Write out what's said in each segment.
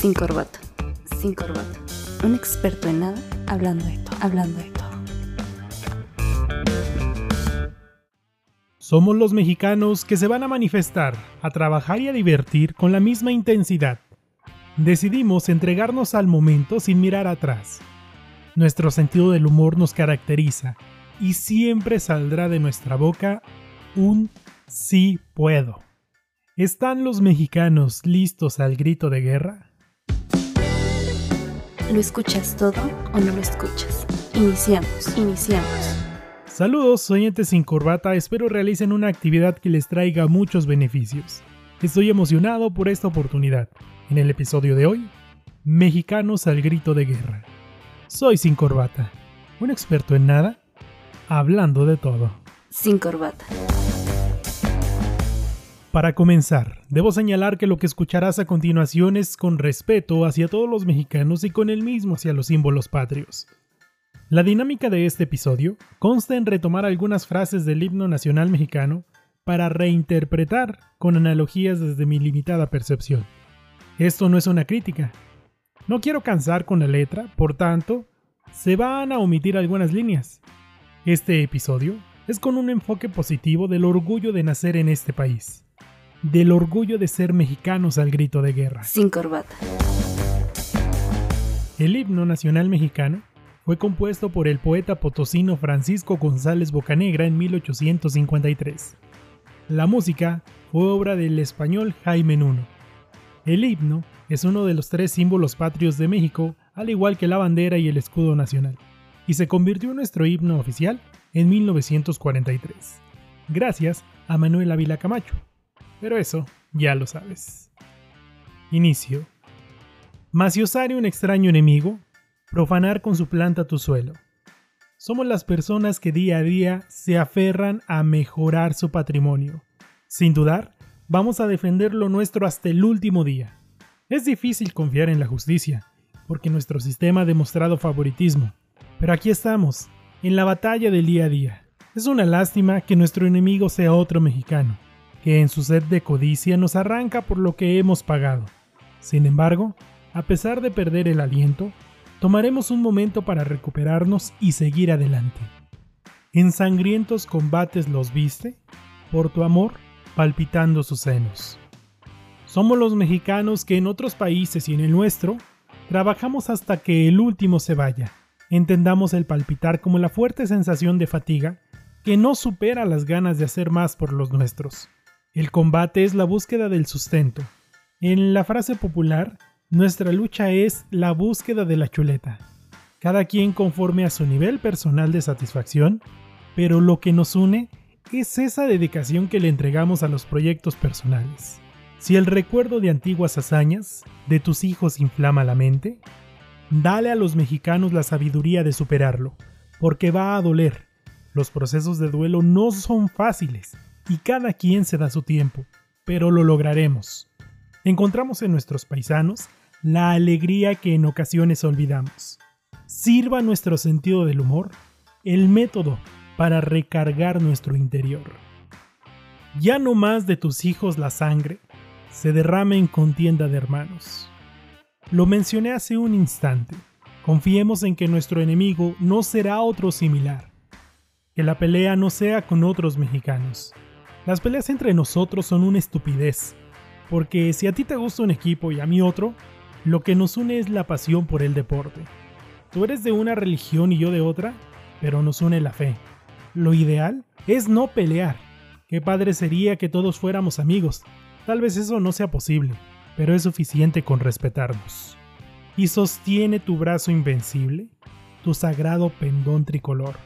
Sin corbata. Sin corbata. Un experto en nada hablando de todo. Hablando de todo. Somos los mexicanos que se van a manifestar, a trabajar y a divertir con la misma intensidad. Decidimos entregarnos al momento sin mirar atrás. Nuestro sentido del humor nos caracteriza y siempre saldrá de nuestra boca un sí puedo. ¿Están los mexicanos listos al grito de guerra? ¿Lo escuchas todo o no lo escuchas? Iniciamos, iniciamos. Saludos, oyentes sin corbata, espero realicen una actividad que les traiga muchos beneficios. Estoy emocionado por esta oportunidad. En el episodio de hoy, Mexicanos al grito de guerra. Soy sin corbata, un experto en nada, hablando de todo. Sin corbata. Para comenzar, debo señalar que lo que escucharás a continuación es con respeto hacia todos los mexicanos y con el mismo hacia los símbolos patrios. La dinámica de este episodio consta en retomar algunas frases del himno nacional mexicano para reinterpretar con analogías desde mi limitada percepción. Esto no es una crítica. No quiero cansar con la letra, por tanto, se van a omitir algunas líneas. Este episodio es con un enfoque positivo del orgullo de nacer en este país del orgullo de ser mexicanos al grito de guerra. Sin corbata. El himno nacional mexicano fue compuesto por el poeta potosino Francisco González Bocanegra en 1853. La música fue obra del español Jaime Nuno. El himno es uno de los tres símbolos patrios de México, al igual que la bandera y el escudo nacional, y se convirtió en nuestro himno oficial en 1943, gracias a Manuel Ávila Camacho, pero eso ya lo sabes. Inicio. Maciosar un extraño enemigo, profanar con su planta tu suelo. Somos las personas que día a día se aferran a mejorar su patrimonio. Sin dudar, vamos a defender lo nuestro hasta el último día. Es difícil confiar en la justicia, porque nuestro sistema ha demostrado favoritismo. Pero aquí estamos, en la batalla del día a día. Es una lástima que nuestro enemigo sea otro mexicano que en su sed de codicia nos arranca por lo que hemos pagado. Sin embargo, a pesar de perder el aliento, tomaremos un momento para recuperarnos y seguir adelante. En sangrientos combates los viste, por tu amor, palpitando sus senos. Somos los mexicanos que en otros países y en el nuestro, trabajamos hasta que el último se vaya. Entendamos el palpitar como la fuerte sensación de fatiga que no supera las ganas de hacer más por los nuestros. El combate es la búsqueda del sustento. En la frase popular, nuestra lucha es la búsqueda de la chuleta. Cada quien conforme a su nivel personal de satisfacción, pero lo que nos une es esa dedicación que le entregamos a los proyectos personales. Si el recuerdo de antiguas hazañas de tus hijos inflama la mente, dale a los mexicanos la sabiduría de superarlo, porque va a doler. Los procesos de duelo no son fáciles, y cada quien se da su tiempo, pero lo lograremos. Encontramos en nuestros paisanos la alegría que en ocasiones olvidamos. Sirva nuestro sentido del humor el método para recargar nuestro interior. Ya no más de tus hijos la sangre se derrame en contienda de hermanos. Lo mencioné hace un instante. Confiemos en que nuestro enemigo no será otro similar. Que la pelea no sea con otros mexicanos, las peleas entre nosotros son una estupidez, porque si a ti te gusta un equipo y a mí otro, lo que nos une es la pasión por el deporte. Tú eres de una religión y yo de otra, pero nos une la fe. Lo ideal es no pelear. Qué padre sería que todos fuéramos amigos. Tal vez eso no sea posible, pero es suficiente con respetarnos. Y sostiene tu brazo invencible, tu sagrado pendón tricolor.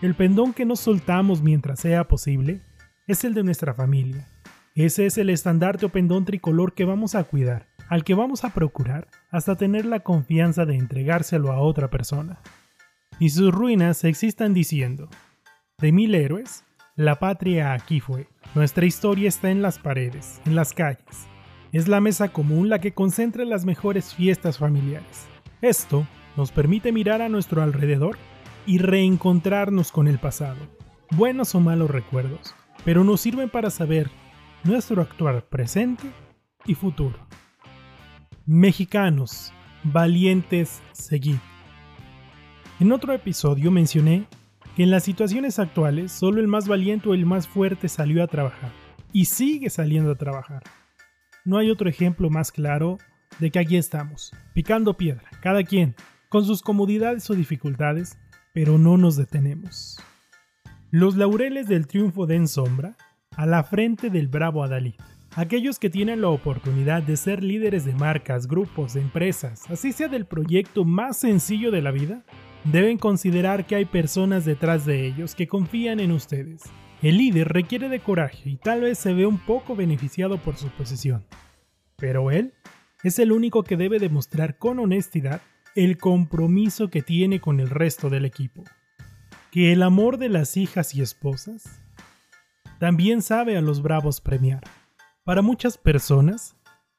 El pendón que no soltamos mientras sea posible es el de nuestra familia. Ese es el estandarte o pendón tricolor que vamos a cuidar, al que vamos a procurar hasta tener la confianza de entregárselo a otra persona. Y sus ruinas existan diciendo, de mil héroes, la patria aquí fue. Nuestra historia está en las paredes, en las calles. Es la mesa común la que concentra las mejores fiestas familiares. Esto nos permite mirar a nuestro alrededor y reencontrarnos con el pasado, buenos o malos recuerdos, pero nos sirven para saber nuestro actuar presente y futuro. Mexicanos, valientes, seguid. En otro episodio mencioné que en las situaciones actuales solo el más valiente o el más fuerte salió a trabajar y sigue saliendo a trabajar. No hay otro ejemplo más claro de que aquí estamos, picando piedra, cada quien, con sus comodidades o dificultades, pero no nos detenemos. Los laureles del triunfo den sombra a la frente del bravo Adalid. Aquellos que tienen la oportunidad de ser líderes de marcas, grupos, empresas, así sea del proyecto más sencillo de la vida, deben considerar que hay personas detrás de ellos que confían en ustedes. El líder requiere de coraje y tal vez se ve un poco beneficiado por su posición. Pero él es el único que debe demostrar con honestidad el compromiso que tiene con el resto del equipo. Que el amor de las hijas y esposas también sabe a los bravos premiar. Para muchas personas,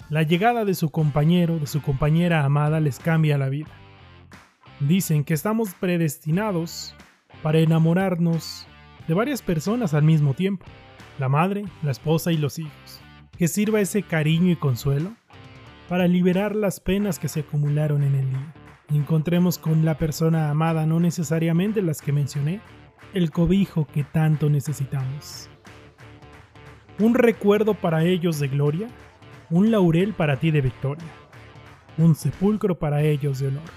la llegada de su compañero, de su compañera amada les cambia la vida. Dicen que estamos predestinados para enamorarnos de varias personas al mismo tiempo, la madre, la esposa y los hijos. Que sirva ese cariño y consuelo para liberar las penas que se acumularon en el día. Encontremos con la persona amada, no necesariamente las que mencioné, el cobijo que tanto necesitamos. Un recuerdo para ellos de gloria, un laurel para ti de victoria, un sepulcro para ellos de honor.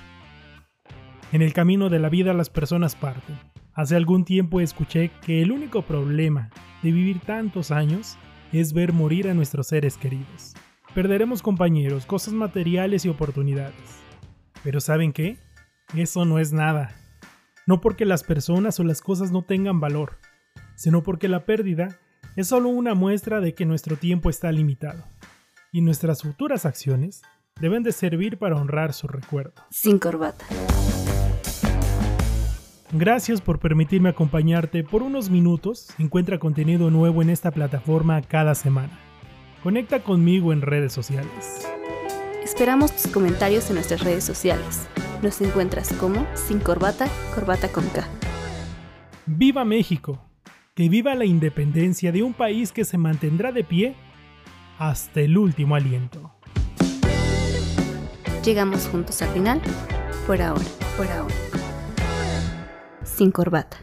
En el camino de la vida las personas parten. Hace algún tiempo escuché que el único problema de vivir tantos años es ver morir a nuestros seres queridos. Perderemos compañeros, cosas materiales y oportunidades. Pero ¿saben qué? Eso no es nada. No porque las personas o las cosas no tengan valor, sino porque la pérdida es solo una muestra de que nuestro tiempo está limitado. Y nuestras futuras acciones deben de servir para honrar su recuerdo. Sin corbata. Gracias por permitirme acompañarte por unos minutos. Encuentra contenido nuevo en esta plataforma cada semana. Conecta conmigo en redes sociales. Esperamos tus comentarios en nuestras redes sociales. Nos encuentras como Sin Corbata, Corbata con K. ¡Viva México! Que viva la independencia de un país que se mantendrá de pie hasta el último aliento. Llegamos juntos al final, por ahora, por ahora. Sin corbata.